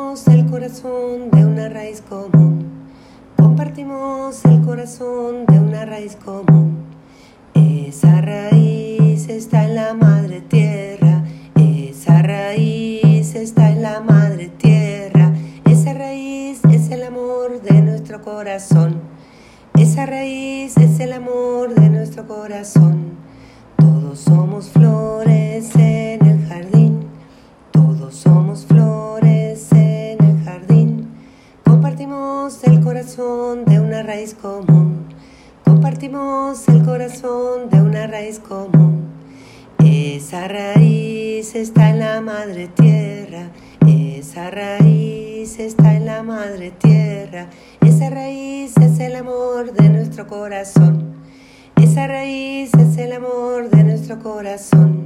Compartimos el corazón de una raíz común, compartimos el corazón de una raíz común. Esa raíz está en la madre tierra, esa raíz está en la madre tierra, esa raíz es el amor de nuestro corazón. Esa raíz es el amor de nuestro corazón. Compartimos el corazón de una raíz común. Compartimos el corazón de una raíz común. Esa raíz está en la madre tierra. Esa raíz está en la madre tierra. Esa raíz es el amor de nuestro corazón. Esa raíz es el amor de nuestro corazón.